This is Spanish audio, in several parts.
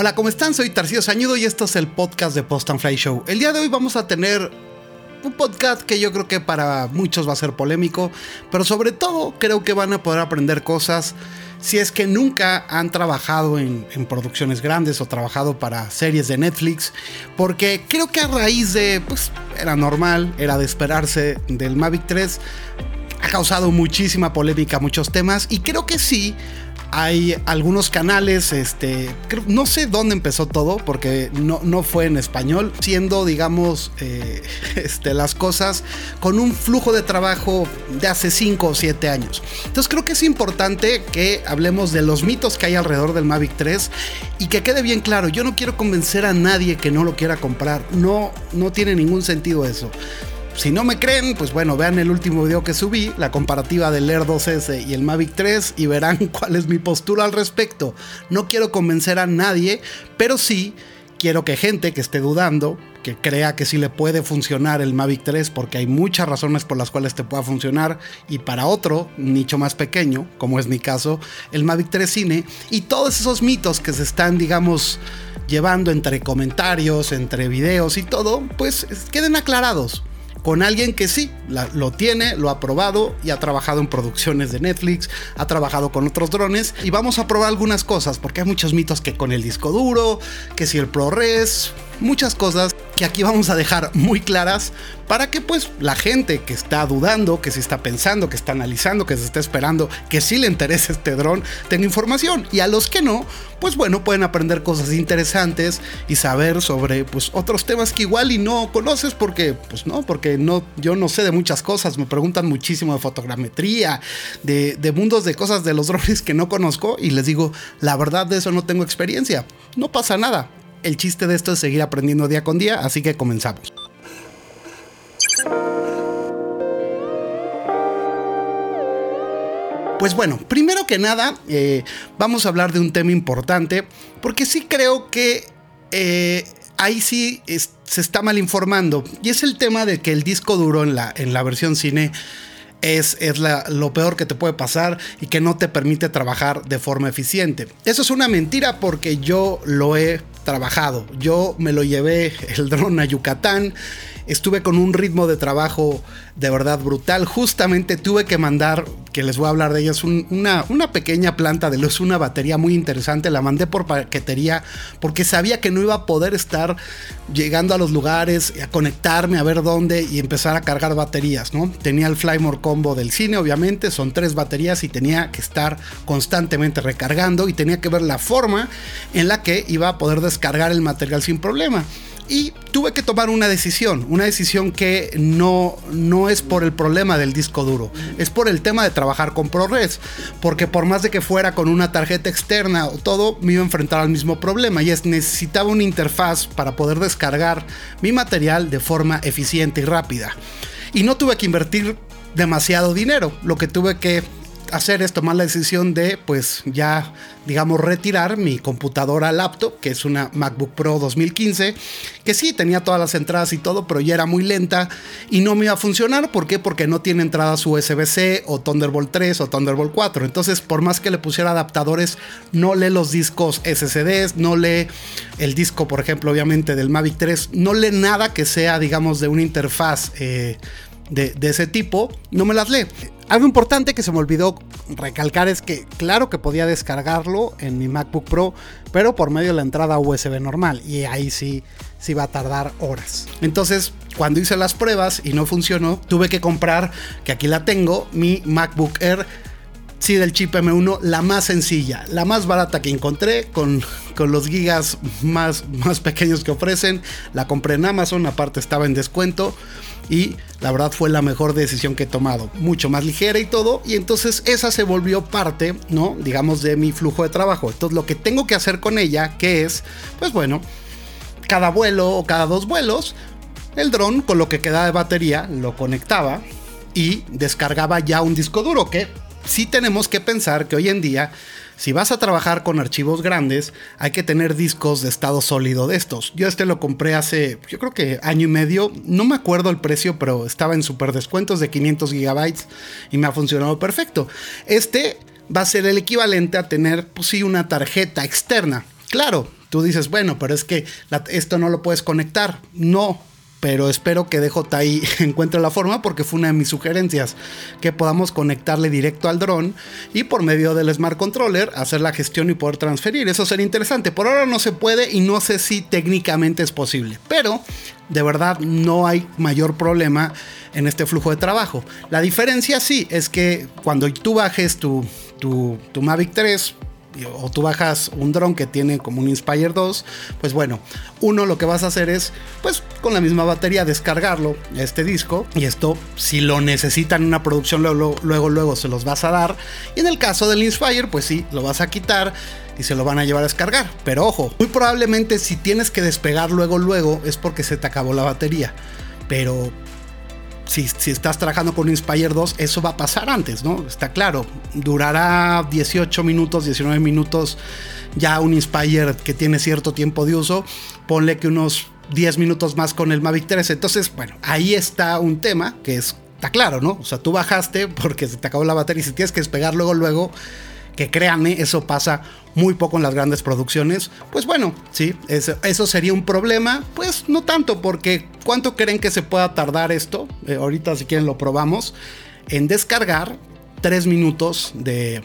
Hola, ¿cómo están? Soy Tarcísio Sañudo y esto es el podcast de Post and Fly Show. El día de hoy vamos a tener un podcast que yo creo que para muchos va a ser polémico, pero sobre todo creo que van a poder aprender cosas si es que nunca han trabajado en, en, producciones grandes o trabajado para series de Netflix, porque creo que a raíz de, pues era normal, era de esperarse del Mavic 3, ha causado muchísima polémica, muchos temas, y creo que sí hay algunos canales, este, no sé dónde empezó todo, porque no, no fue en español, siendo, digamos, eh, este, las cosas con un flujo de trabajo de hace 5 o 7 años. Entonces creo que es importante que hablemos de los mitos que hay alrededor del Mavic 3 y que quede bien claro, yo no quiero convencer a nadie que no lo quiera comprar, no, no tiene ningún sentido eso. Si no me creen, pues bueno, vean el último video que subí, la comparativa del Air 2S y el Mavic 3 y verán cuál es mi postura al respecto. No quiero convencer a nadie, pero sí quiero que gente que esté dudando, que crea que sí le puede funcionar el Mavic 3 porque hay muchas razones por las cuales te pueda funcionar y para otro nicho más pequeño, como es mi caso, el Mavic 3 Cine y todos esos mitos que se están, digamos, llevando entre comentarios, entre videos y todo, pues queden aclarados con alguien que sí, lo tiene, lo ha probado y ha trabajado en producciones de Netflix, ha trabajado con otros drones y vamos a probar algunas cosas porque hay muchos mitos que con el disco duro, que si el ProRes, muchas cosas que aquí vamos a dejar muy claras para que pues la gente que está dudando, que se está pensando, que está analizando, que se está esperando, que sí le interesa este dron, tenga información. Y a los que no, pues bueno, pueden aprender cosas interesantes y saber sobre pues otros temas que igual y no conoces porque pues no, porque no yo no sé de muchas cosas, me preguntan muchísimo de fotogrametría, de, de mundos de cosas de los drones que no conozco y les digo, la verdad de eso no tengo experiencia. No pasa nada, el chiste de esto es seguir aprendiendo día con día, así que comenzamos. Pues bueno, primero que nada, eh, vamos a hablar de un tema importante, porque sí creo que eh, ahí sí se está mal informando, y es el tema de que el disco duro en la, en la versión cine es, es lo peor que te puede pasar y que no te permite trabajar de forma eficiente. Eso es una mentira porque yo lo he trabajado. Yo me lo llevé el dron a Yucatán. Estuve con un ritmo de trabajo de verdad brutal. Justamente tuve que mandar, que les voy a hablar de ellas, una, pequeña planta de luz, una batería muy interesante. La mandé por paquetería porque sabía que no iba a poder estar llegando a los lugares, a conectarme, a ver dónde y empezar a cargar baterías, ¿no? Tenía el Flymore Combo del cine, obviamente, son tres baterías y tenía que estar constantemente recargando y tenía que ver la forma en la que iba a poder descargar el material sin problema. Y tuve que tomar una decisión, una decisión que no, no es por el problema del disco duro, es por el tema de trabajar con ProRes, porque por más de que fuera con una tarjeta externa o todo, me iba a enfrentar al mismo problema y es necesitaba una interfaz para poder descargar mi material de forma eficiente y rápida. Y no tuve que invertir demasiado dinero, lo que tuve que hacer es tomar la decisión de, pues ya, digamos, retirar mi computadora laptop, que es una MacBook Pro 2015, que sí tenía todas las entradas y todo, pero ya era muy lenta y no me iba a funcionar. ¿Por qué? Porque no tiene entradas USB-C o Thunderbolt 3 o Thunderbolt 4. Entonces, por más que le pusiera adaptadores, no lee los discos SSDs, no lee el disco, por ejemplo, obviamente del Mavic 3, no lee nada que sea, digamos, de una interfaz. Eh, de, ese tipo, no me las lee. Algo importante que se me olvidó recalcar es que claro que podía descargarlo en mi MacBook Pro, pero por medio de la entrada USB normal y ahí sí, sí va a tardar horas. Entonces, cuando hice las pruebas y no funcionó, tuve que comprar, que aquí la tengo, mi MacBook Air sí del chip M1, la más sencilla, la más barata que encontré, con, con los gigas más, más pequeños que ofrecen. La compré en Amazon, aparte estaba en descuento y la verdad fue la mejor decisión que he tomado, mucho más ligera y todo, y entonces esa se volvió parte, ¿no? Digamos de mi flujo de trabajo. Entonces lo que tengo que hacer con ella, que es, pues bueno, cada vuelo o cada dos vuelos, el dron con lo que quedaba de batería lo conectaba y descargaba ya un disco duro que sí tenemos que pensar que hoy en día si vas a trabajar con archivos grandes, hay que tener discos de estado sólido de estos. Yo este lo compré hace, yo creo que año y medio. No me acuerdo el precio, pero estaba en super descuentos de 500 gigabytes y me ha funcionado perfecto. Este va a ser el equivalente a tener, pues sí, una tarjeta externa. Claro, tú dices, bueno, pero es que esto no lo puedes conectar. No, pero espero que DJI encuentre la forma porque fue una de mis sugerencias que podamos conectarle directo al dron y por medio del Smart Controller hacer la gestión y poder transferir. Eso sería interesante. Por ahora no se puede y no sé si técnicamente es posible, pero de verdad no hay mayor problema en este flujo de trabajo. La diferencia sí es que cuando tú bajes tu, tu, tu Mavic 3 o tú bajas un dron que tiene como un Inspire 2, pues bueno, uno lo que vas a hacer es, pues con la misma batería, descargarlo, este disco, y esto, si lo necesitan en una producción, luego, luego, luego se los vas a dar, y en el caso del Inspire, pues sí, lo vas a quitar y se lo van a llevar a descargar. Pero ojo, muy probablemente si tienes que despegar luego, luego, es porque se te acabó la batería. Pero si, estás trabajando con Inspire 2, eso va a pasar antes, ¿no? Está claro. Durará 18 minutos, 19 minutos ya un Inspire que tiene cierto tiempo de uso. Ponle que unos 10 minutos más con el Mavic 3. Entonces, bueno, ahí está un tema que es, está claro, ¿no? O sea, tú bajaste porque se te acabó la batería y si tienes que despegar luego, luego, que créanme, eso pasa muy poco en las grandes producciones, pues bueno, sí, eso, sería un problema, pues no tanto, porque ¿cuánto creen que se pueda tardar esto? Eh, ahorita si quieren lo probamos, en descargar 3 minutos de,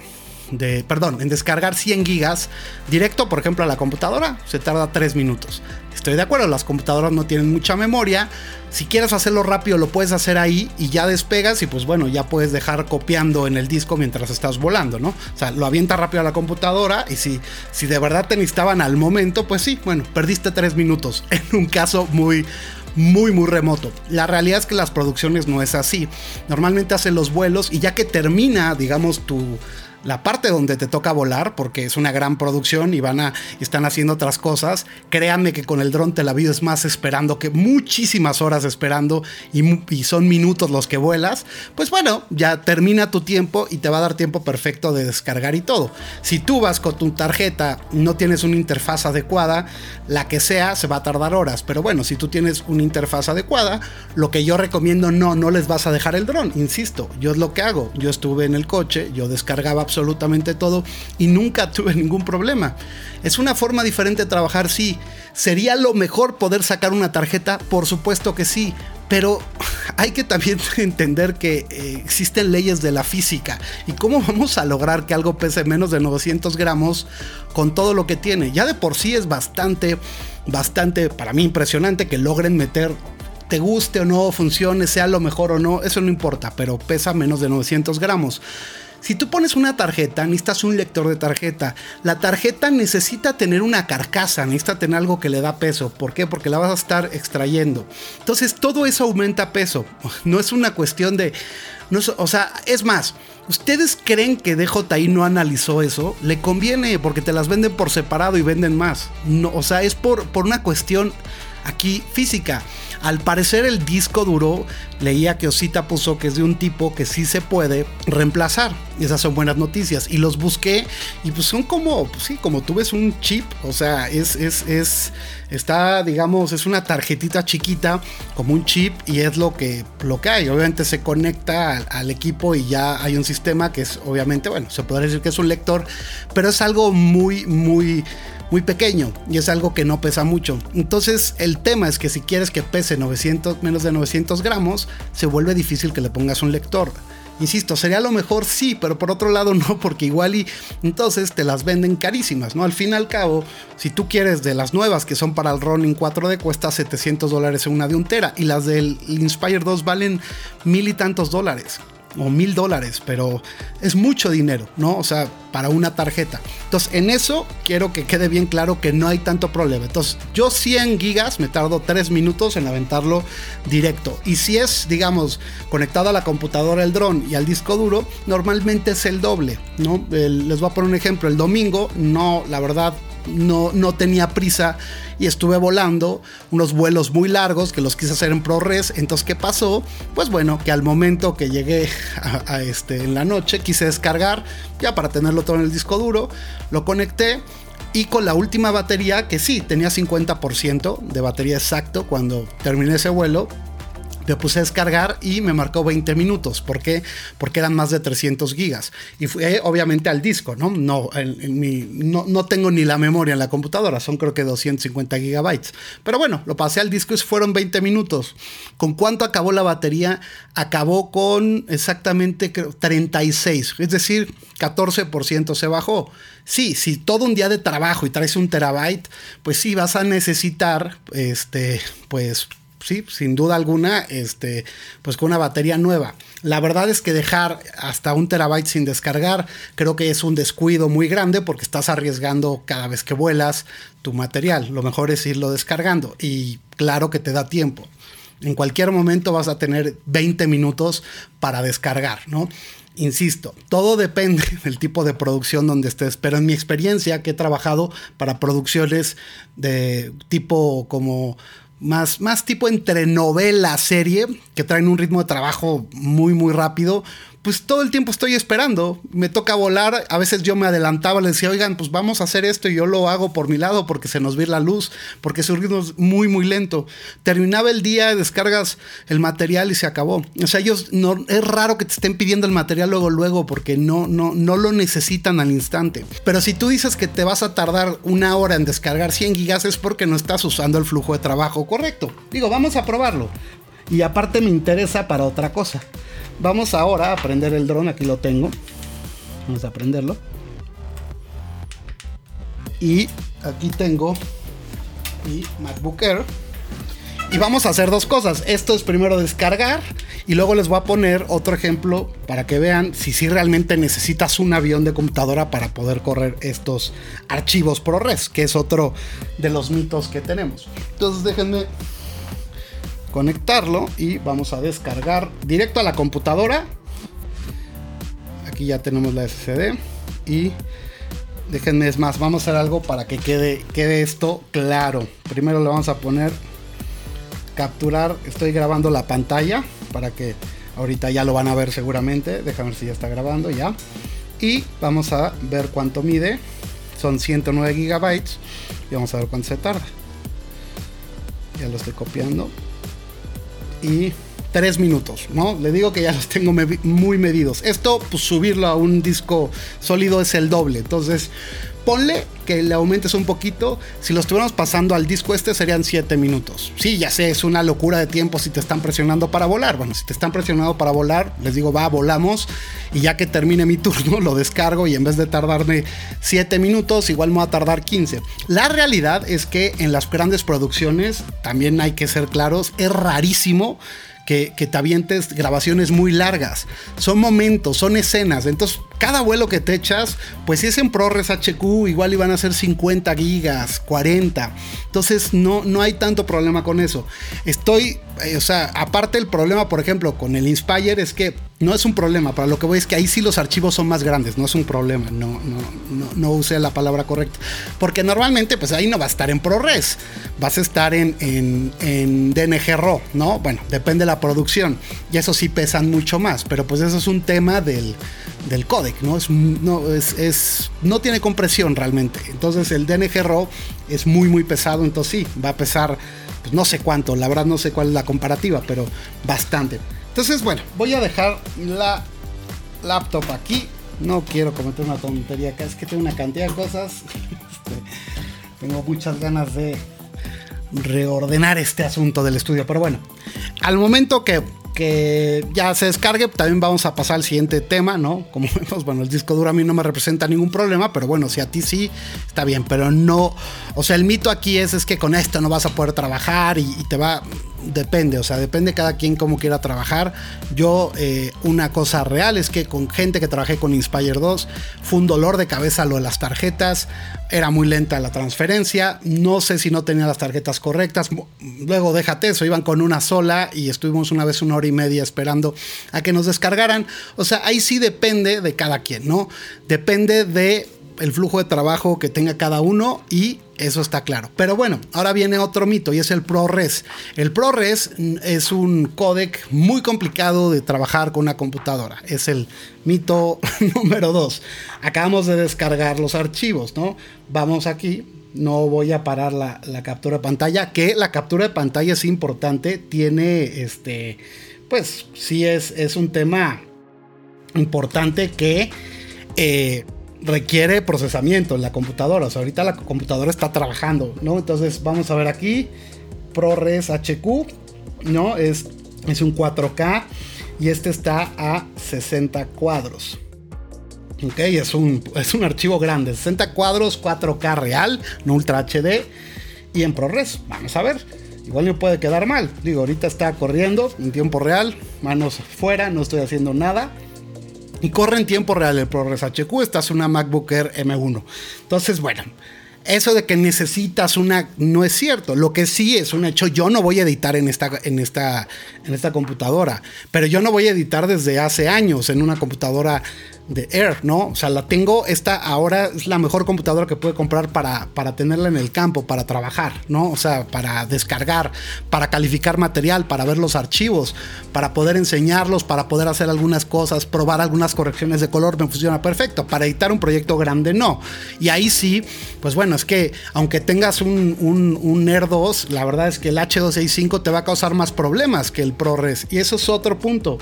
de, perdón, en descargar 100 gigas directo, por ejemplo, a la computadora, se tarda 3 minutos. Estoy de acuerdo, las computadoras no tienen mucha memoria. Si quieres hacerlo rápido, lo puedes hacer ahí y ya despegas y pues bueno, ya puedes dejar copiando en el disco mientras estás volando, ¿no? O sea, lo avienta rápido a la computadora y si, si de verdad te necesitaban al momento, pues sí, bueno, perdiste 3 minutos en un caso muy muy muy remoto. La realidad es que las producciones no es así. Normalmente hacen los vuelos y ya que termina, digamos, tu la parte donde te toca volar, porque es una gran producción y van a están haciendo otras cosas, créanme que con el dron te la vives más esperando que muchísimas horas esperando y, son minutos los que vuelas, pues bueno, ya termina tu tiempo y te va a dar tiempo perfecto de descargar y todo. Si tú vas con tu tarjeta, no tienes una interfaz adecuada, la que sea, se va a tardar horas, pero bueno, si tú tienes una interfaz adecuada, lo que yo recomiendo no, no les vas a dejar el dron, insisto, yo es lo que hago, yo estuve en el coche, yo descargaba absolutamente todo y nunca tuve ningún problema. Es una forma diferente de trabajar, sí. ¿Sería lo mejor poder sacar una tarjeta? Por supuesto que sí. Pero hay que también entender que eh, existen leyes de la física. ¿Y cómo vamos a lograr que algo pese menos de 900 gramos con todo lo que tiene? Ya de por sí es bastante, bastante, para mí impresionante que logren meter te guste o no, funcione, sea lo mejor o no, eso no importa, pero pesa menos de 900 gramos. Si tú pones una tarjeta, necesitas un lector de tarjeta. La tarjeta necesita tener una carcasa, necesita tener algo que le da peso. ¿Por qué? Porque la vas a estar extrayendo. Entonces todo eso aumenta peso. No es una cuestión de... No o sea, es más, ¿ustedes creen que DJI no analizó eso? Le conviene porque te las venden por separado y venden más. No, o sea, es por, por una cuestión aquí física. Al parecer el disco duro, leía que Osita puso que es de un tipo que sí se puede reemplazar. Y esas son buenas noticias. Y los busqué y pues son como, pues sí, como tú ves un chip. O sea, es, es, es, está, digamos, es una tarjetita chiquita como un chip y es lo que, lo que hay. Obviamente se conecta al, al equipo y ya hay un sistema que es, obviamente, bueno, se podría decir que es un lector, pero es algo muy, muy muy pequeño y es algo que no pesa mucho. Entonces el tema es que si quieres que pese 900, menos de 900 gramos, se vuelve difícil que le pongas un lector. Insisto, sería lo mejor sí, pero por otro lado no, porque igual y entonces te las venden carísimas, ¿no? Al fin y al cabo, si tú quieres de las nuevas que son para el Ronin 4D, cuesta 700 dólares en una de un tera y las del Inspire 2 valen mil y tantos dólares o mil dólares, pero es mucho dinero, ¿no? O sea, para una tarjeta. Entonces, en eso quiero que quede bien claro que no hay tanto problema. Entonces, yo 100 gigas me tardo 3 minutos en aventarlo directo. Y si es, digamos, conectado a la computadora, el dron y al disco duro, normalmente es el doble, ¿no? les voy a poner un ejemplo. El domingo, no, la verdad, no, no tenía prisa y estuve volando unos vuelos muy largos que los quise hacer en ProRes. Entonces, ¿qué pasó? Pues bueno, que al momento que llegué a, este, en la noche quise descargar ya para tenerlo todo en el disco duro, lo conecté y con la última batería, que sí, tenía 50% de batería exacto cuando terminé ese vuelo, me puse a descargar y me marcó 20 minutos. ¿Por qué? Porque eran más de 300 gigas. Y fue obviamente al disco, ¿no? No, no, no, tengo ni la memoria en la computadora, son creo que 250 gigabytes. Pero bueno, lo pasé al disco y fueron 20 minutos. ¿Con cuánto acabó la batería? Acabó con exactamente 36, es decir, 14% se bajó. Sí, si todo un día de trabajo y traes un terabyte, pues sí vas a necesitar, este, pues sí, sin duda alguna, este, pues con una batería nueva. La verdad es que dejar hasta un terabyte sin descargar, creo que es un descuido muy grande porque estás arriesgando cada vez que vuelas tu material. Lo mejor es irlo descargando y claro que te da tiempo. En cualquier momento vas a tener 20 minutos para descargar, ¿no? Insisto, todo depende del tipo de producción donde estés, pero en mi experiencia que he trabajado para producciones de tipo como más, más tipo entre novela, serie, que traen un ritmo de trabajo muy, muy rápido, pues todo el tiempo estoy esperando. Me toca volar. A veces yo me adelantaba, le decía, oigan, pues vamos a hacer esto y yo lo hago por mi lado porque se nos ve la luz, porque su ritmo es muy, muy lento. Terminaba el día, descargas el material y se acabó. O sea, ellos no, es raro que te estén pidiendo el material luego, luego, porque no, no, no lo necesitan al instante. Pero si tú dices que te vas a tardar una hora en descargar 100 gigas es porque no estás usando el flujo de trabajo correcto. Digo, vamos a probarlo. Y aparte me interesa para otra cosa. Vamos ahora a prender el dron, aquí lo tengo. Vamos a prenderlo. Y aquí tengo mi MacBook Air. Y vamos a hacer dos cosas. Esto es primero descargar y luego les voy a poner otro ejemplo para que vean si sí realmente necesitas un avión de computadora para poder correr estos archivos ProRes, que es otro de los mitos que tenemos. Entonces déjenme conectarlo y vamos a descargar directo a la computadora. Aquí ya tenemos la SSD y déjenme es más, vamos a hacer algo para que quede, quede esto claro. Primero le vamos a poner capturar, estoy grabando la pantalla para que ahorita ya lo van a ver seguramente. Déjame ver si ya está grabando ya. Y vamos a ver cuánto mide. Son 109 gigabytes y vamos a ver cuánto se tarda. Ya lo estoy copiando y 3 minutos, ¿no? Le digo que ya los tengo muy medidos. Esto, pues subirlo a un disco sólido es el doble. Entonces, ponle que le aumentes un poquito. Si lo estuviéramos pasando al disco este serían 7 minutos. Sí, ya sé, es una locura de tiempo si te están presionando para volar. Bueno, si te están presionando para volar, les digo, va, volamos. Y ya que termine mi turno, lo descargo y en vez de tardarme 7 minutos, igual me va a tardar 15. La realidad es que en las grandes producciones, también hay que ser claros, es rarísimo que, te avientes grabaciones muy largas. Son momentos, son escenas. Entonces, cada vuelo que te echas, pues si es en ProRes HQ, igual iban a ser 50 gigas, 40. Entonces, no, no hay tanto problema con eso. Estoy, eh, o sea, aparte el problema, por ejemplo, con el Inspire es que no es un problema. Para lo que voy es que ahí sí los archivos son más grandes, no es un problema. No, no, no, no use la palabra correcta. Porque normalmente, pues ahí no va a estar en ProRes, vas a estar en, en, en DNG RAW, ¿no? Bueno, depende de la producción. Y eso sí pesan mucho más. Pero pues eso es un tema del, del codec, ¿no? Es, no, es, es, no tiene compresión realmente. Entonces el DNG RAW es muy, muy pesado. Entonces sí, va a pesar, pues no sé cuánto, la verdad no sé cuál es la comparativa, pero bastante. Entonces, bueno, voy a dejar la laptop aquí. No quiero cometer una tontería acá, es que tengo una cantidad de cosas. Este, tengo muchas ganas de reordenar este asunto del estudio, pero bueno, al momento que que ya se descargue, también vamos a pasar al siguiente tema, ¿no? Como vemos, bueno, el disco duro a mí no me representa ningún problema, pero bueno, si a ti sí, está bien, pero no, o sea, el mito aquí es, es que con esto no vas a poder trabajar y, te va, depende, o sea, depende cada quien cómo quiera trabajar. Yo, eh, una cosa real es que con gente que trabajé con Inspire 2, fue un dolor de cabeza lo de las tarjetas, era muy lenta la transferencia, no sé si no tenía las tarjetas correctas, luego déjate eso, iban con una sola y estuvimos una vez una hora y media esperando a que nos descargaran. O sea, ahí sí depende de cada quien, ¿no? Depende de el flujo de trabajo que tenga cada uno y eso está claro. Pero bueno, ahora viene otro mito y es el ProRes. El ProRes es un codec muy complicado de trabajar con una computadora. Es el mito número dos. Acabamos de descargar los archivos, ¿no? Vamos aquí, no voy a parar la, captura de pantalla, que la captura de pantalla es importante, tiene este, pues sí es, es un tema importante que eh, requiere procesamiento en la computadora, o sea, ahorita la computadora está trabajando, ¿no? Entonces vamos a ver aquí, ProRes HQ, ¿no? Es, es un 4K y este está a 60 cuadros. Ok, es un, es un archivo grande, 60 cuadros, 4K real, no Ultra HD y en ProRes. Vamos a ver, igual me puede quedar mal. Digo, ahorita está corriendo en tiempo real, manos fuera, no estoy haciendo nada. Y corre en tiempo real el ProRes HQ, esta es una MacBook Air M1. Entonces, bueno, eso de que necesitas una no es cierto. Lo que sí es un hecho, yo no voy a editar en esta, en esta, en esta computadora, pero yo no voy a editar desde hace años en una computadora de Air, ¿no? O sea, la tengo, esta ahora es la mejor computadora que puede comprar para, para tenerla en el campo, para trabajar, ¿no? O sea, para descargar, para calificar material, para ver los archivos, para poder enseñarlos, para poder hacer algunas cosas, probar algunas correcciones de color, me funciona perfecto. Para editar un proyecto grande, no. Y ahí sí, pues bueno, es que aunque tengas un, un, un Air 2, la verdad es que el H265 te va a causar más problemas que el ProRes. Y eso es otro punto.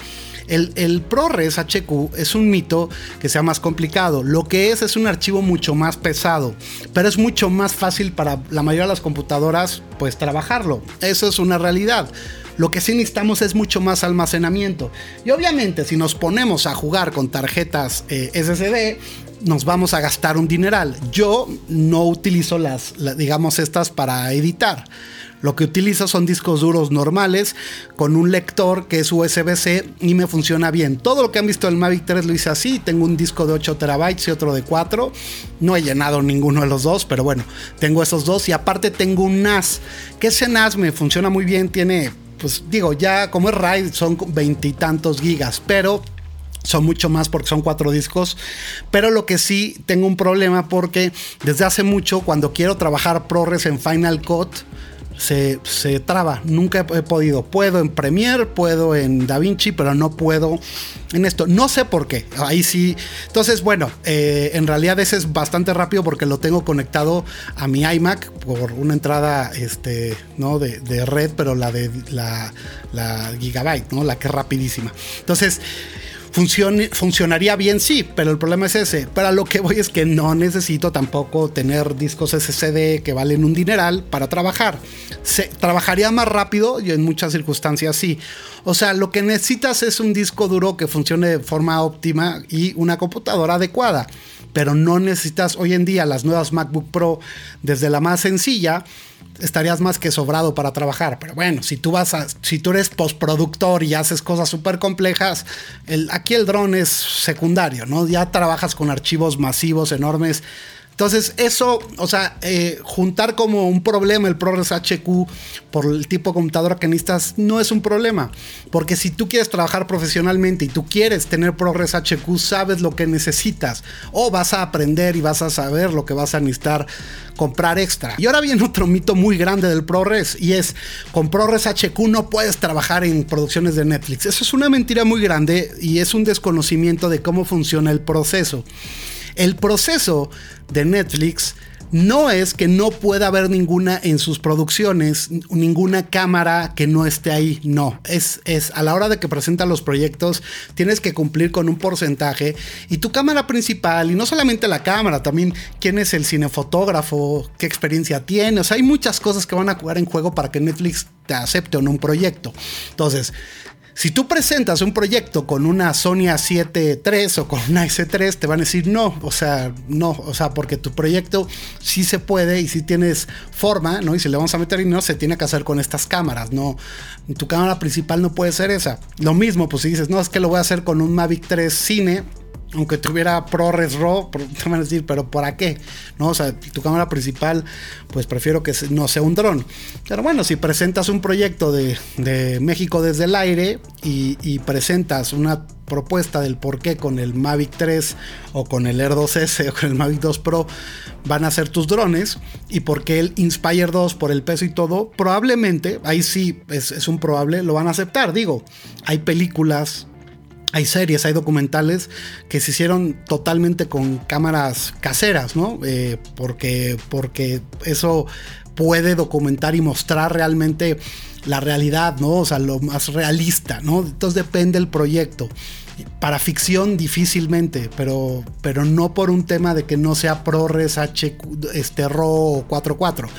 El, ProRes HQ es un mito que sea más complicado. Lo que es es un archivo mucho más pesado, pero es mucho más fácil para la mayoría de las computadoras pues trabajarlo. Eso es una realidad. Lo que sí necesitamos es mucho más almacenamiento. Y obviamente si nos ponemos a jugar con tarjetas eh, SSD, nos vamos a gastar un dineral. Yo no utilizo las digamos, estas para editar. Lo que utilizo son discos duros normales con un lector que es USB-C y me funciona bien. Todo lo que han visto del Mavic 3 lo hice así. Tengo un disco de 8 terabytes y otro de 4. No he llenado ninguno de los dos, pero bueno, tengo esos dos y aparte tengo un NAS. Que ese NAS me funciona muy bien. Tiene, pues digo, ya como es RAID son veintitantos gigas, pero son mucho más porque son cuatro discos. Pero lo que sí tengo un problema porque desde hace mucho, cuando quiero trabajar ProRes en Final Cut, se, traba. Nunca he podido. Puedo en Premiere, puedo en DaVinci, pero no puedo en esto. No sé por qué. Ahí sí. Entonces, bueno, eh, en realidad ese es bastante rápido porque lo tengo conectado a mi iMac por una entrada este, ¿no? de, red, pero la de la, la Gigabyte, ¿no? la que es rapidísima. Entonces, funcionaría bien, sí, pero el problema es ese. Para lo que voy es que no necesito tampoco tener discos SSD que valen un dineral para trabajar. Se, trabajaría más rápido y en muchas circunstancias sí. O sea, lo que necesitas es un disco duro que funcione de forma óptima y una computadora adecuada. Pero no necesitas hoy en día las nuevas MacBook Pro desde la más sencilla estarías más que sobrado para trabajar. Pero bueno, si tú vas a, si tú eres postproductor y haces cosas súper complejas, el, aquí el dron es secundario, ¿no? Ya trabajas con archivos masivos, enormes. Entonces, eso, o sea, eh, juntar como un problema el ProRes HQ por el tipo de computadora que necesitas no es un problema. Porque si tú quieres trabajar profesionalmente y tú quieres tener ProRes HQ, sabes lo que necesitas. O vas a aprender y vas a saber lo que vas a necesitar comprar extra. Y ahora viene otro mito muy grande del ProRes y es con ProRes HQ no puedes trabajar en producciones de Netflix. Eso es una mentira muy grande y es un desconocimiento de cómo funciona el proceso. El proceso de Netflix no es que no pueda haber ninguna en sus producciones, ninguna cámara que no esté ahí, no, es, es a la hora de que presentan los proyectos tienes que cumplir con un porcentaje y tu cámara principal, y no solamente la cámara, también quién es el cinefotógrafo, qué experiencia tiene, o sea, hay muchas cosas que van a jugar en juego para que Netflix te acepte o un proyecto. Entonces, si tú presentas un proyecto con una Sony A7 III o con una S3, te van a decir no, o sea, no, o sea, porque tu proyecto sí se puede y sí tienes forma, ¿no? Y si le vamos a meter y no, se tiene que hacer con estas cámaras, no, tu cámara principal no puede ser esa. Lo mismo, pues si dices, no, es que lo voy a hacer con un Mavic 3 Cine, aunque tuviera ProRes RAW, te van a decir, pero ¿para qué? ¿No? O sea, tu cámara principal, pues prefiero que no sea un dron. Pero bueno, si presentas un proyecto de, México desde el aire y, presentas una propuesta del por qué con el Mavic 3 o con el Air 2S o con el Mavic 2 Pro van a ser tus drones y por qué el Inspire 2 por el peso y todo, probablemente, ahí sí es, es un probable, lo van a aceptar. Digo, hay películas hay series, hay documentales que se hicieron totalmente con cámaras caseras, ¿no? Eh, porque, porque eso puede documentar y mostrar realmente la realidad, ¿no? O sea, lo más realista, ¿no? Entonces depende del proyecto. Para ficción difícilmente, pero, pero no por un tema de que no sea ProRes H, este, RAW 44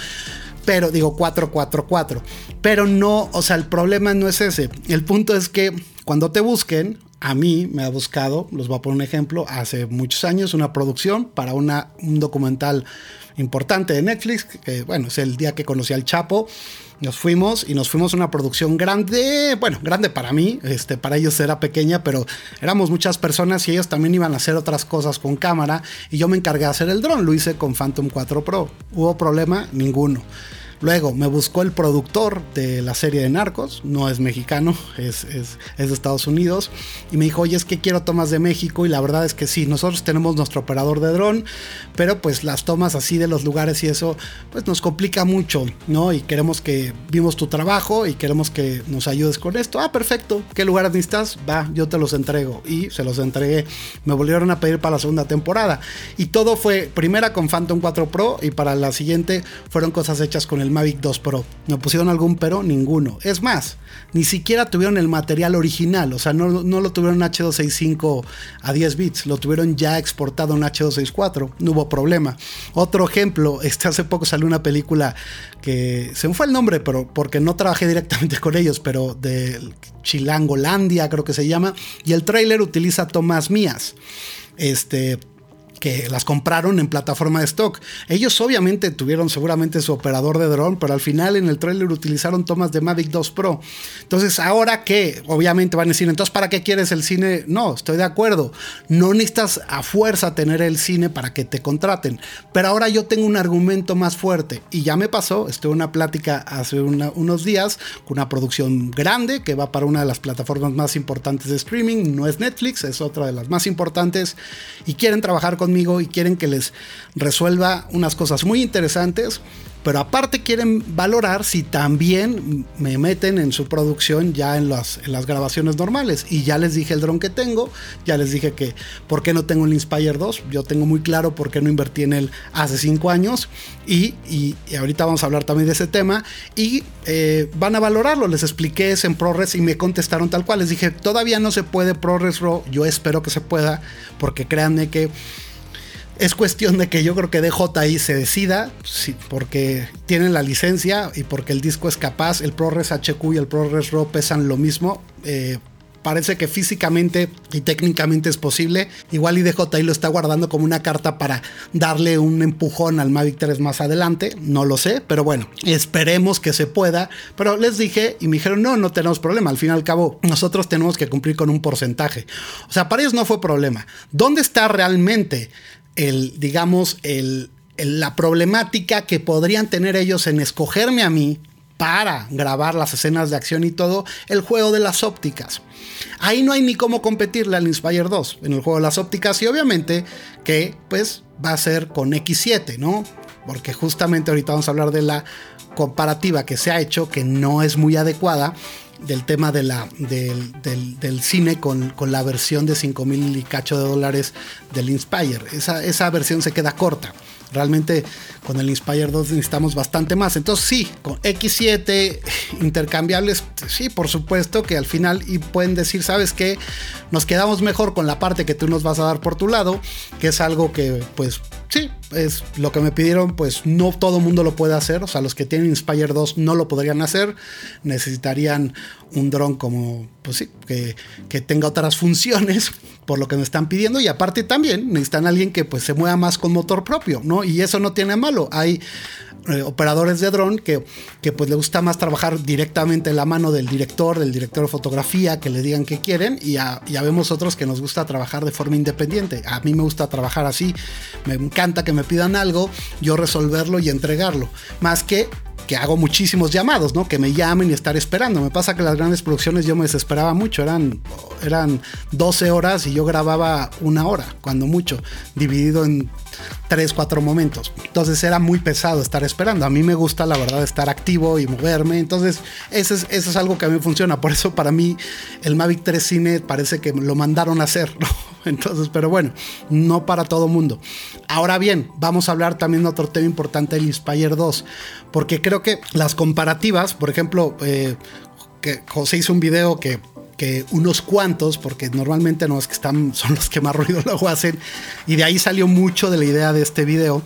pero digo 444. Pero no, o sea, el problema no es ese. El punto es que cuando te busquen, a mí me ha buscado, los voy a poner un ejemplo, hace muchos años una producción para una, un documental importante de Netflix, que bueno, es el día que conocí al Chapo. Nos fuimos y nos fuimos a una producción grande, bueno, grande para mí, este, para ellos era pequeña, pero éramos muchas personas y ellos también iban a hacer otras cosas con cámara y yo me encargué de hacer el dron, lo hice con Phantom 4 Pro. ¿Hubo problema? Ninguno. Luego me buscó el productor de la serie de Narcos, no es mexicano, es, de Estados Unidos, y me dijo, oye, es que quiero tomas de México, y la verdad es que sí, nosotros tenemos nuestro operador de dron, pero pues las tomas así de los lugares y eso, pues nos complica mucho, ¿no? Y queremos que vimos tu trabajo y queremos que nos ayudes con esto. Ah, perfecto, ¿qué lugares necesitas? Va, yo te los entrego. Y se los entregué. Me volvieron a pedir para la segunda temporada. Y todo fue primera con Phantom 4 Pro y para la siguiente fueron cosas hechas con el Mavic 2 Pro. ¿Me pusieron algún pero? Ninguno. Es más, ni siquiera tuvieron el material original. O sea, no, lo tuvieron H265 a 10 bits. Lo tuvieron ya exportado en H264. No hubo problema. Otro ejemplo, este hace poco salió una película que se me fue el nombre, pero porque no trabajé directamente con ellos, pero de Chilangolandia creo que se llama. Y el trailer utiliza tomas mías. Este que las compraron en plataforma de stock. Ellos obviamente tuvieron seguramente su operador de dron, pero al final en el trailer utilizaron tomas de Mavic 2 Pro. Entonces, ahora que obviamente van a decir, entonces, ¿para qué quieres el cine? No, estoy de acuerdo. No necesitas a fuerza tener el cine para que te contraten. Pero ahora yo tengo un argumento más fuerte y ya me pasó. Estuve en una plática hace unos días con una producción grande que va para una de las plataformas más importantes de streaming. No es Netflix, es otra de las más importantes y quieren trabajar con y quieren que les resuelva unas cosas muy interesantes, pero aparte quieren valorar si también me meten en su producción ya en las, en las grabaciones normales. Y ya les dije el dron que tengo, ya les dije que por qué no tengo el Inspire 2, yo tengo muy claro por qué no invertí en él hace 5 años y, y, ahorita vamos a hablar también de ese tema y eh, van a valorarlo, les expliqué en ProRes y me contestaron tal cual, les dije todavía no se puede ProRes RAW, yo espero que se pueda porque créanme que es cuestión de que yo creo que DJI se decida, porque tienen la licencia y porque el disco es capaz. El ProRes HQ y el ProRes RAW pesan lo mismo. Eh, parece que físicamente y técnicamente es posible. Igual y DJI lo está guardando como una carta para darle un empujón al Mavic 3 más adelante. No lo sé, pero bueno, esperemos que se pueda. Pero les dije y me dijeron, no, no tenemos problema. Al fin y al cabo, nosotros tenemos que cumplir con un porcentaje. O sea, para ellos no fue problema. ¿Dónde está realmente el, digamos, el, la problemática que podrían tener ellos en escogerme a mí para grabar las escenas de acción y todo, el juego de las ópticas. Ahí no hay ni cómo competirle al Inspire 2 en el juego de las ópticas y obviamente que pues va a ser con X7, ¿no? Porque justamente ahorita vamos a hablar de la comparativa que se ha hecho que no es muy adecuada del tema de la, del, cine con, la versión de 5 mil y cacho de dólares del Inspire. Esa, esa versión se queda corta. Realmente con el Inspire 2 necesitamos bastante más. Entonces sí, con X7 intercambiables, sí, por supuesto que al final y pueden decir, ¿sabes qué? Nos quedamos mejor con la parte que tú nos vas a dar por tu lado, que es algo que pues sí, es lo que me pidieron, pues no todo el mundo lo puede hacer. O sea, los que tienen Inspire 2 no lo podrían hacer. Necesitarían un dron como, pues sí, que, que tenga otras funciones por lo que me están pidiendo y aparte también necesitan alguien que pues se mueva más con motor propio, ¿no? Y eso no tiene Hay eh, operadores de dron que, que pues le gusta más trabajar directamente en la mano del director, del director de fotografía, que le digan qué quieren y ya, ya vemos otros que nos gusta trabajar de forma independiente. A mí me gusta trabajar así, me encanta que me pidan algo, yo resolverlo y entregarlo, más que que hago muchísimos llamados, ¿no? Que me llamen y estar esperando. Me pasa que las grandes producciones yo me desesperaba mucho, eran, eran 12 horas y yo grababa una hora, cuando mucho, dividido en 3, 4 momentos. Entonces era muy pesado estar esperando. A mí me gusta la verdad estar activo y moverme. Entonces eso es, eso es algo que a mí funciona. Por eso para mí el Mavic 3 Cine parece que lo mandaron a hacer. Entonces, pero bueno, no para todo mundo. Ahora bien, vamos a hablar también de otro tema importante del Inspire 2. Porque creo que las comparativas, por ejemplo, eh, que José hizo un video que unos cuantos, porque normalmente no es que están, son los que más ruido luego hacen, y de ahí salió mucho de la idea de este video.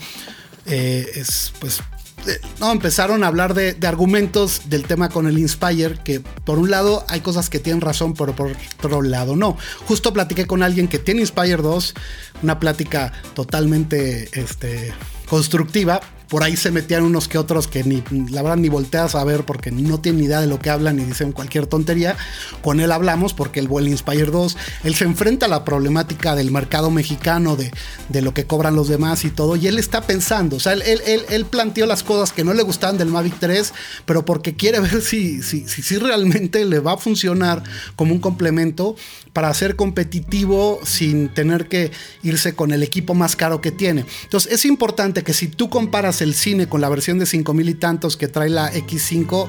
Eh, es pues eh, no, empezaron a hablar de, argumentos del tema con el Inspire, que por un lado hay cosas que tienen razón, pero por otro lado no. Justo platiqué con alguien que tiene Inspire 2, una plática totalmente este, constructiva, por ahí se metían unos que otros que ni la verdad ni volteas a ver porque no tienen idea de lo que hablan y dicen cualquier tontería. Con él hablamos porque el Well Inspire 2, él se enfrenta a la problemática del mercado mexicano, de, de lo que cobran los demás y todo, y él está pensando, o sea, él, él, él, planteó las cosas que no le gustaban del Mavic 3, pero porque quiere ver si, si, si realmente le va a funcionar como un complemento para ser competitivo sin tener que irse con el equipo más caro que tiene. Entonces es importante que si tú comparas el cine con la versión de 5000 y tantos que trae la X5,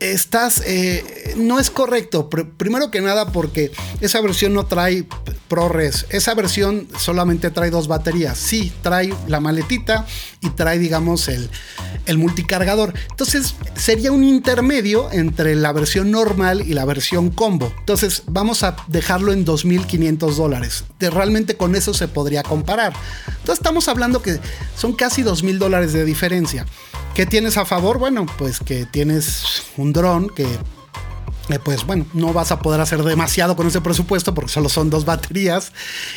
estás, eh, no es correcto. primero que nada porque esa versión no trae ProRes. Esa versión solamente trae dos baterías. Sí, trae la maletita y trae, digamos, el, el multicargador. Entonces sería un intermedio entre la versión normal y la versión combo. Entonces vamos a dejarlo en 2.500 dólares. Realmente con eso se podría comparar. Entonces estamos hablando que son casi 2.000 dólares de diferencia. ¿Qué tienes a favor? Bueno, pues que tienes un dron que eh, pues bueno, no vas a poder hacer demasiado con ese presupuesto porque solo son dos baterías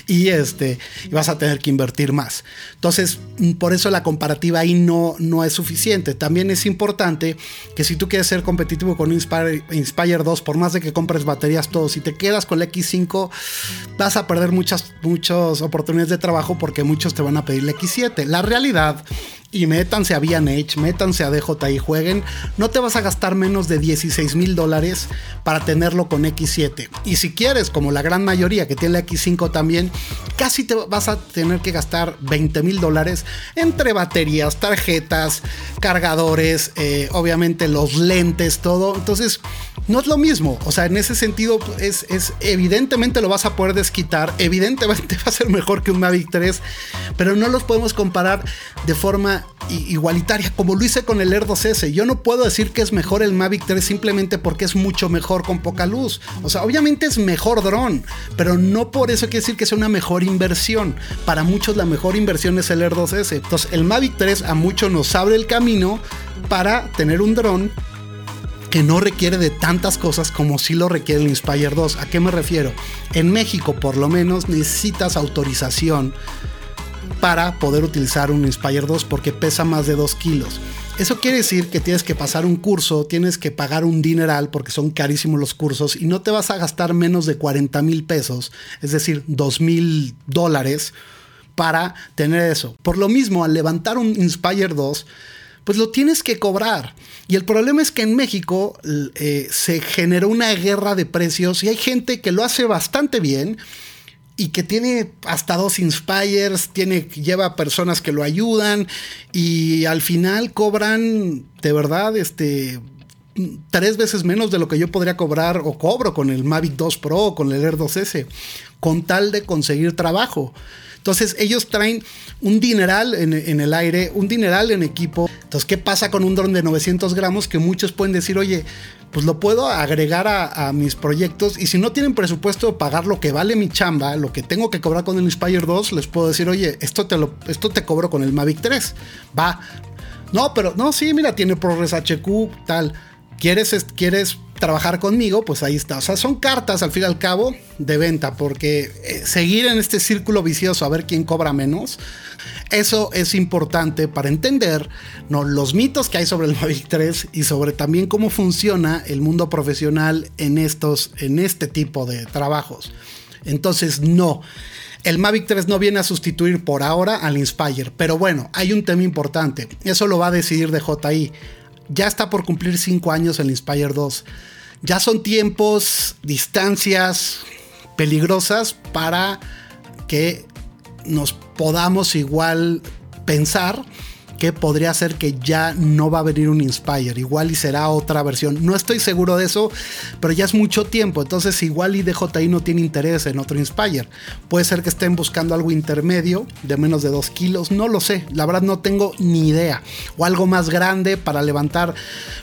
y, este, vas a tener que invertir más. Entonces, mm, por eso la comparativa ahí no, no es suficiente. También es importante que si tú quieres ser competitivo con Inspire, Inspire 2, por más de que compres baterías todos, si te quedas con la X5, vas a perder muchas, muchas oportunidades de trabajo porque muchos te van a pedir la X7. La realidad y métanse a VNH, métanse a DJI, jueguen, no te vas a gastar menos de 16 mil dólares para tenerlo con X7. Y si quieres, como la gran mayoría que tiene la X5 también, casi te vas a tener que gastar 20 mil dólares entre baterías, tarjetas, cargadores, eh, obviamente los lentes, todo. Entonces, no es lo mismo. O sea, en ese sentido, es, es evidentemente lo vas a poder desquitar, evidentemente va a ser mejor que un Mavic 3, pero no los podemos comparar de forma igualitaria, como lo hice con el Air 2S. Yo no puedo decir que es mejor el Mavic 3 simplemente porque es mucho mejor con poca luz. O sea, obviamente es mejor dron, pero no por eso quiere decir que sea una mejor inversión. Para muchos la mejor inversión es el Air 2S. Entonces, el Mavic 3 a muchos nos abre el camino para tener un dron que no requiere de tantas cosas como si lo requiere el Inspire 2. ¿A qué me refiero? En México, por lo menos, necesitas autorización para poder utilizar un Inspire 2 porque pesa más de 2 kilos. Eso quiere decir que tienes que pasar un curso, tienes que pagar un dineral porque son carísimos los cursos y no te vas a gastar menos de 40 mil pesos, es decir, 2 mil dólares para tener eso. Por lo mismo, al levantar un Inspire 2, pues lo tienes que cobrar. Y el problema es que en México eh, se generó una guerra de precios y hay gente que lo hace bastante bien y que tiene hasta dos inspires, tiene, lleva personas que lo ayudan y al final cobran de verdad este tres veces menos de lo que yo podría cobrar o cobro con el Mavic 2 Pro o con el Air 2S, con tal de conseguir trabajo. Entonces ellos traen un dineral en, el aire, un dineral en equipo. Entonces, ¿qué pasa con un dron de 900 gramos? Que muchos pueden decir, oye, pues lo puedo agregar a, mis proyectos y si no tienen presupuesto de pagar lo que vale mi chamba, lo que tengo que cobrar con el Inspire 2, les puedo decir, oye, esto te, esto te cobro con el Mavic 3. Va. No, pero no, sí, mira, tiene ProRes HQ, tal. ¿Quieres, trabajar conmigo, pues ahí está. O sea, son cartas al fin y al cabo de venta, porque eh, seguir en este círculo vicioso a ver quién cobra menos, eso es importante para entender ¿no? los mitos que hay sobre el Mavic 3 y sobre también cómo funciona el mundo profesional en, estos, en este tipo de trabajos. Entonces, no. El Mavic 3 no viene a sustituir por ahora al Inspire, pero bueno, hay un tema importante. Eso lo va a decidir DJI ya está por cumplir 5 años el Inspire 2. Ya son tiempos, distancias peligrosas para que nos podamos igual pensar que podría ser que ya no va a venir un Inspire, igual y será otra versión. No estoy seguro de eso, pero ya es mucho tiempo, entonces igual y DJI no tiene interés en otro Inspire. Puede ser que estén buscando algo intermedio de menos de 2 kilos, no lo sé, la verdad no tengo ni idea. O algo más grande para levantar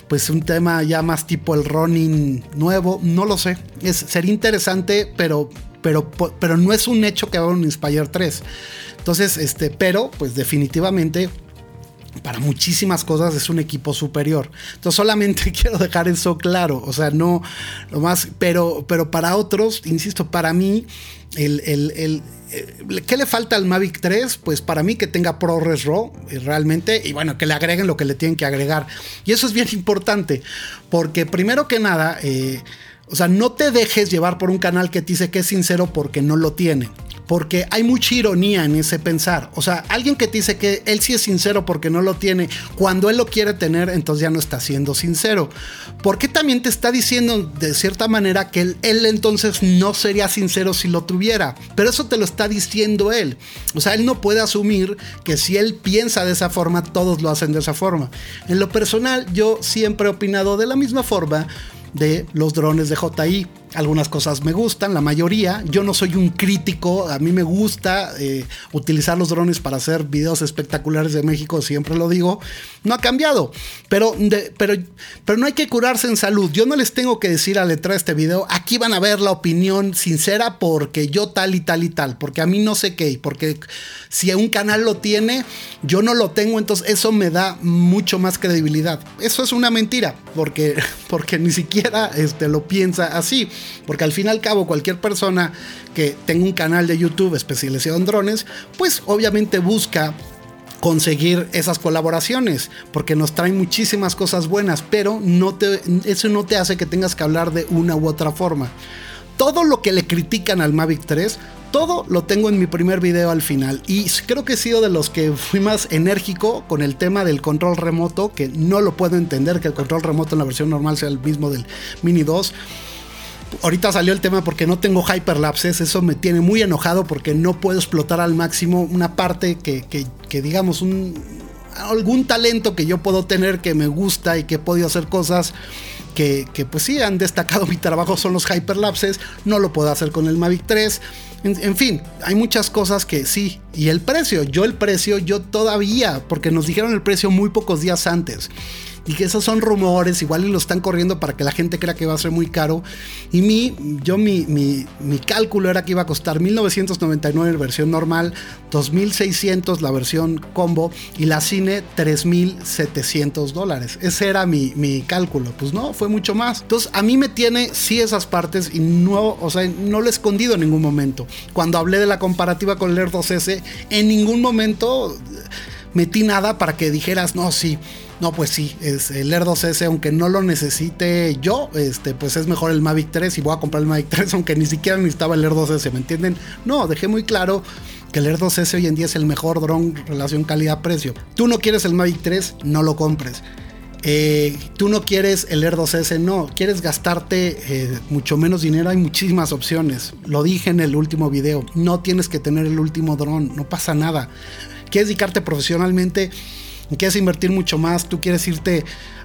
pues un tema ya más tipo el running nuevo, no lo sé. Es, sería interesante, pero pero, pero, no es un hecho que haga un Inspire 3. Entonces, este, pero pues definitivamente para muchísimas cosas es un equipo superior. Entonces solamente quiero dejar eso claro. O sea, no lo más, pero, pero para otros, insisto, para mí, el, el, ¿qué le falta al Mavic 3? Pues para mí que tenga ProRes RAW eh, realmente y bueno, que le agreguen lo que le tienen que agregar. Y eso es bien importante porque primero que nada, eh, o sea, no te dejes llevar por un canal que te dice que es sincero porque no lo tiene porque hay mucha ironía en ese pensar. O sea, alguien que te dice que él sí es sincero porque no lo tiene, cuando él lo quiere tener, entonces ya no está siendo sincero. ¿Por qué también te está diciendo de cierta manera que él, él, entonces no sería sincero si lo tuviera? Pero eso te lo está diciendo él. O sea, él no puede asumir que si él piensa de esa forma, todos lo hacen de esa forma. En lo personal, yo siempre he opinado de la misma forma de los drones de JI. Algunas cosas me gustan, la mayoría. Yo no soy un crítico, a mí me gusta eh, utilizar los drones para hacer videos espectaculares de México, siempre lo digo. No ha cambiado, pero, pero, pero no hay que curarse en salud. Yo no les tengo que decir al letra este video, aquí van a ver la opinión sincera porque yo tal y tal y tal, porque a mí no sé qué, porque si un canal lo tiene, yo no lo tengo, entonces eso me da mucho más credibilidad. Eso es una mentira, porque, porque ni siquiera este, lo piensa así. Porque al fin y al cabo, cualquier persona que tenga un canal de YouTube especializado en drones, pues obviamente busca conseguir esas colaboraciones, porque nos traen muchísimas cosas buenas, pero eso no te hace que tengas que hablar de una u otra forma. Todo lo que le critican al Mavic 3 todo lo tengo en mi primer video al final y creo que he sido de los que fui más enérgico con el tema del control remoto, que no lo puedo entender que el control remoto en la versión normal sea el mismo del Mini 2. Ahorita salió el tema porque no tengo hyperlapses, eso me tiene muy enojado porque no puedo explotar al máximo una parte que, que digamos, un, algún talento que yo puedo tener que me gusta y que he podido hacer cosas que, pues sí han destacado mi trabajo son los hyperlapses, no lo puedo hacer con el Mavic 3. En, fin, hay muchas cosas que sí. Y el precio, yo el precio, yo todavía, porque nos dijeron el precio muy pocos días antes y que esos son rumores, igual y lo están corriendo para que la gente crea que va a ser muy caro. Y mi, yo mi, mi, cálculo era que iba a costar 1999 la versión normal, 2600 la versión combo y la cine 3700 dólares. Ese era mi, mi cálculo. Pues no, fue mucho más. Entonces a mí me tiene sí esas partes y no, o sea, no lo he escondido en ningún momento. Cuando hablé de la comparativa con el Air 2S, en ningún momento metí nada para que dijeras, no, sí no, pues sí, es el Air 2S, aunque no lo necesite yo, este, pues es mejor el Mavic 3 y voy a comprar el Mavic 3, aunque ni siquiera necesitaba el Air 2S, ¿me entienden? No, dejé muy claro que el Air 2S hoy en día es el mejor dron relación calidad-precio. Tú no quieres el Mavic 3, no lo compres. Eh, tú no quieres el Air 2S, no, quieres gastarte eh, mucho menos dinero, hay muchísimas opciones. Lo dije en el último video, no tienes que tener el último dron, no pasa nada. Quieres dedicarte profesionalmente quieres invertir mucho más, tú quieres irte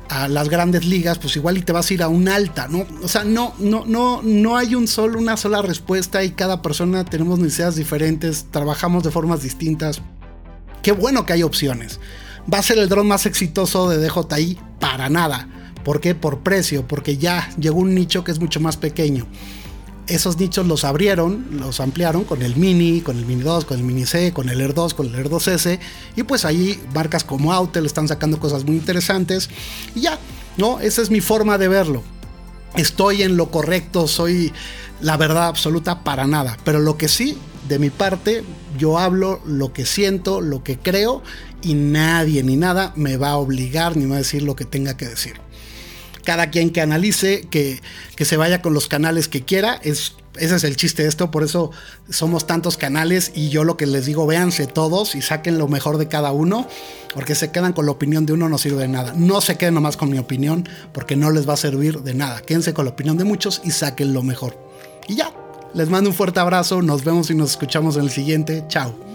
a las grandes ligas, pues igual y te vas a ir a un alta, ¿no? O sea, no, no, no, no hay un solo, una sola respuesta y cada persona tenemos necesidades diferentes, trabajamos de formas distintas. Qué bueno que hay opciones. ¿Va a ser el dron más exitoso de DJI? Para nada. ¿Por qué? Por precio, porque ya llegó un nicho que es mucho más pequeño esos nichos los abrieron, los ampliaron con el Mini, con el Mini 2, con el Mini C, con el Air 2, con el Air 2S. Y pues ahí marcas como Autel están sacando cosas muy interesantes. Y ya, ¿no? Esa es mi forma de verlo. Estoy en lo correcto, soy la verdad absoluta para nada. Pero lo que sí, de mi parte, yo hablo lo que siento, lo que creo. Y nadie ni nada me va a obligar ni me va a decir lo que tenga que decir cada quien que analice, que, que se vaya con los canales que quiera. Es, ese es el chiste de esto, por eso somos tantos canales y yo lo que les digo, véanse todos y saquen lo mejor de cada uno, porque se quedan con la opinión de uno no sirve de nada. No se queden nomás con mi opinión, porque no les va a servir de nada. Quédense con la opinión de muchos y saquen lo mejor. Y ya, les mando un fuerte abrazo, nos vemos y nos escuchamos en el siguiente. Chao.